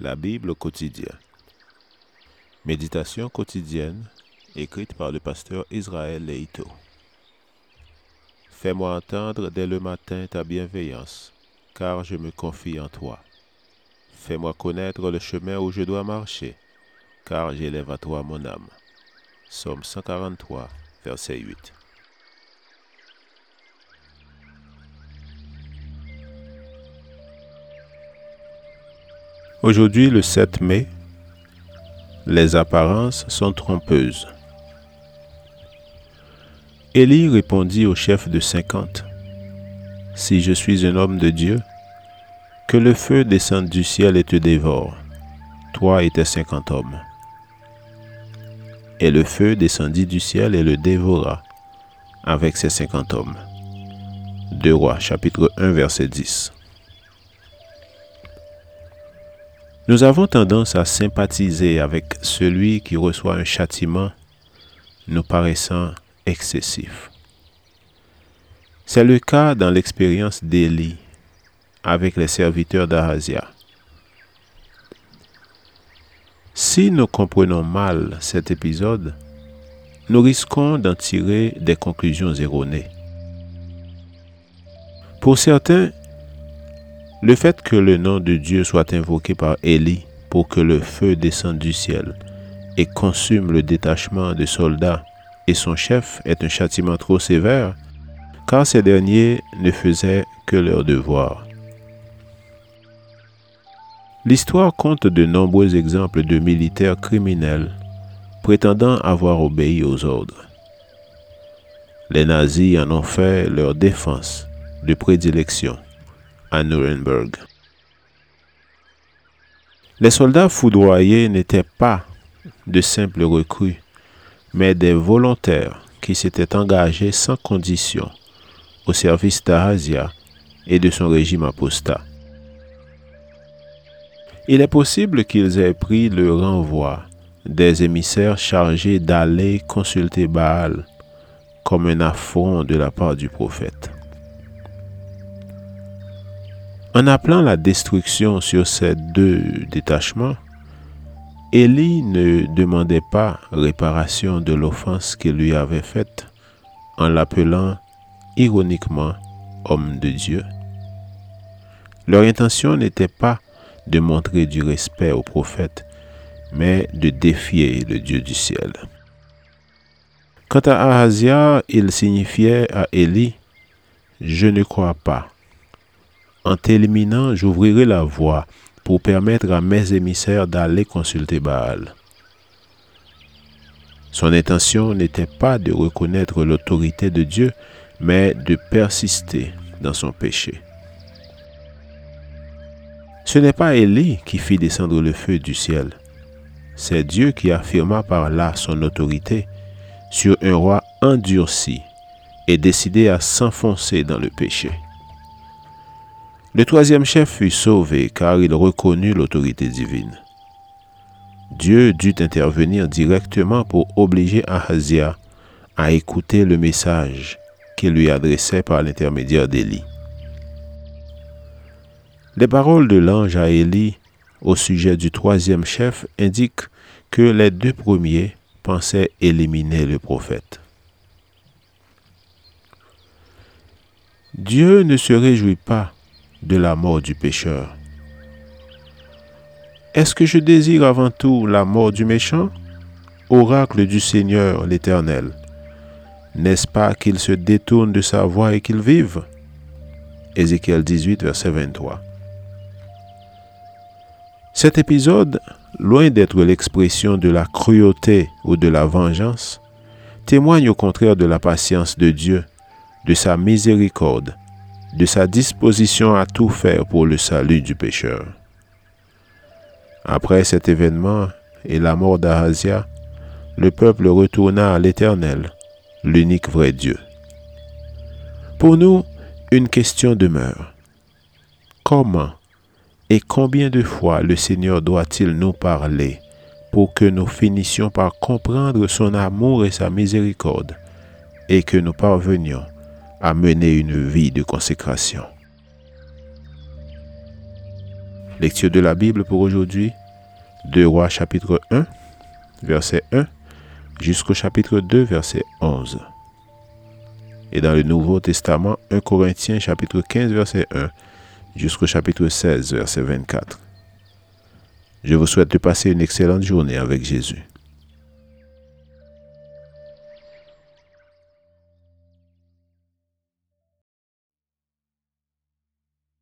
La Bible au quotidien. Méditation quotidienne écrite par le pasteur Israël Leito. Fais-moi entendre dès le matin ta bienveillance, car je me confie en toi. Fais-moi connaître le chemin où je dois marcher, car j'élève à toi mon âme. Somme 143, verset 8. Aujourd'hui, le 7 mai, les apparences sont trompeuses. Élie répondit au chef de cinquante, Si je suis un homme de Dieu, que le feu descende du ciel et te dévore, toi et tes cinquante hommes. Et le feu descendit du ciel et le dévora avec ses cinquante hommes. 2 Rois chapitre 1 verset 10. Nous avons tendance à sympathiser avec celui qui reçoit un châtiment nous paraissant excessif. C'est le cas dans l'expérience d'Élie avec les serviteurs d'Ahazia. Si nous comprenons mal cet épisode, nous risquons d'en tirer des conclusions erronées. Pour certains, le fait que le nom de Dieu soit invoqué par Élie pour que le feu descende du ciel et consume le détachement de soldats et son chef est un châtiment trop sévère, car ces derniers ne faisaient que leur devoir. L'histoire compte de nombreux exemples de militaires criminels prétendant avoir obéi aux ordres. Les nazis en ont fait leur défense de prédilection à Nuremberg. Les soldats foudroyés n'étaient pas de simples recrues, mais des volontaires qui s'étaient engagés sans condition au service d'Ahasia et de son régime apostat. Il est possible qu'ils aient pris le renvoi des émissaires chargés d'aller consulter Baal comme un affront de la part du prophète. En appelant la destruction sur ces deux détachements, Élie ne demandait pas réparation de l'offense qu'il lui avait faite en l'appelant ironiquement homme de Dieu. Leur intention n'était pas de montrer du respect au prophète, mais de défier le Dieu du ciel. Quant à Ahazia, il signifiait à Élie, Je ne crois pas en t'éliminant, j'ouvrirai la voie pour permettre à mes émissaires d'aller consulter Baal. Son intention n'était pas de reconnaître l'autorité de Dieu, mais de persister dans son péché. Ce n'est pas Élie qui fit descendre le feu du ciel. C'est Dieu qui affirma par là son autorité sur un roi endurci et décidé à s'enfoncer dans le péché. Le troisième chef fut sauvé car il reconnut l'autorité divine. Dieu dut intervenir directement pour obliger Ahazia à écouter le message qu'il lui adressait par l'intermédiaire d'Élie. Les paroles de l'ange à Élie au sujet du troisième chef indiquent que les deux premiers pensaient éliminer le prophète. Dieu ne se réjouit pas de la mort du pécheur. Est-ce que je désire avant tout la mort du méchant? Oracle du Seigneur l'Éternel. N'est-ce pas qu'il se détourne de sa voie et qu'il vive? Ézéchiel 18, verset 23. Cet épisode, loin d'être l'expression de la cruauté ou de la vengeance, témoigne au contraire de la patience de Dieu, de sa miséricorde de sa disposition à tout faire pour le salut du pécheur. Après cet événement et la mort d'Ahazia, le peuple retourna à l'Éternel, l'unique vrai Dieu. Pour nous, une question demeure. Comment et combien de fois le Seigneur doit-il nous parler pour que nous finissions par comprendre son amour et sa miséricorde et que nous parvenions à mener une vie de consécration. Lecture de la Bible pour aujourd'hui. 2 Rois chapitre 1, verset 1, jusqu'au chapitre 2, verset 11. Et dans le Nouveau Testament, 1 Corinthiens chapitre 15, verset 1, jusqu'au chapitre 16, verset 24. Je vous souhaite de passer une excellente journée avec Jésus.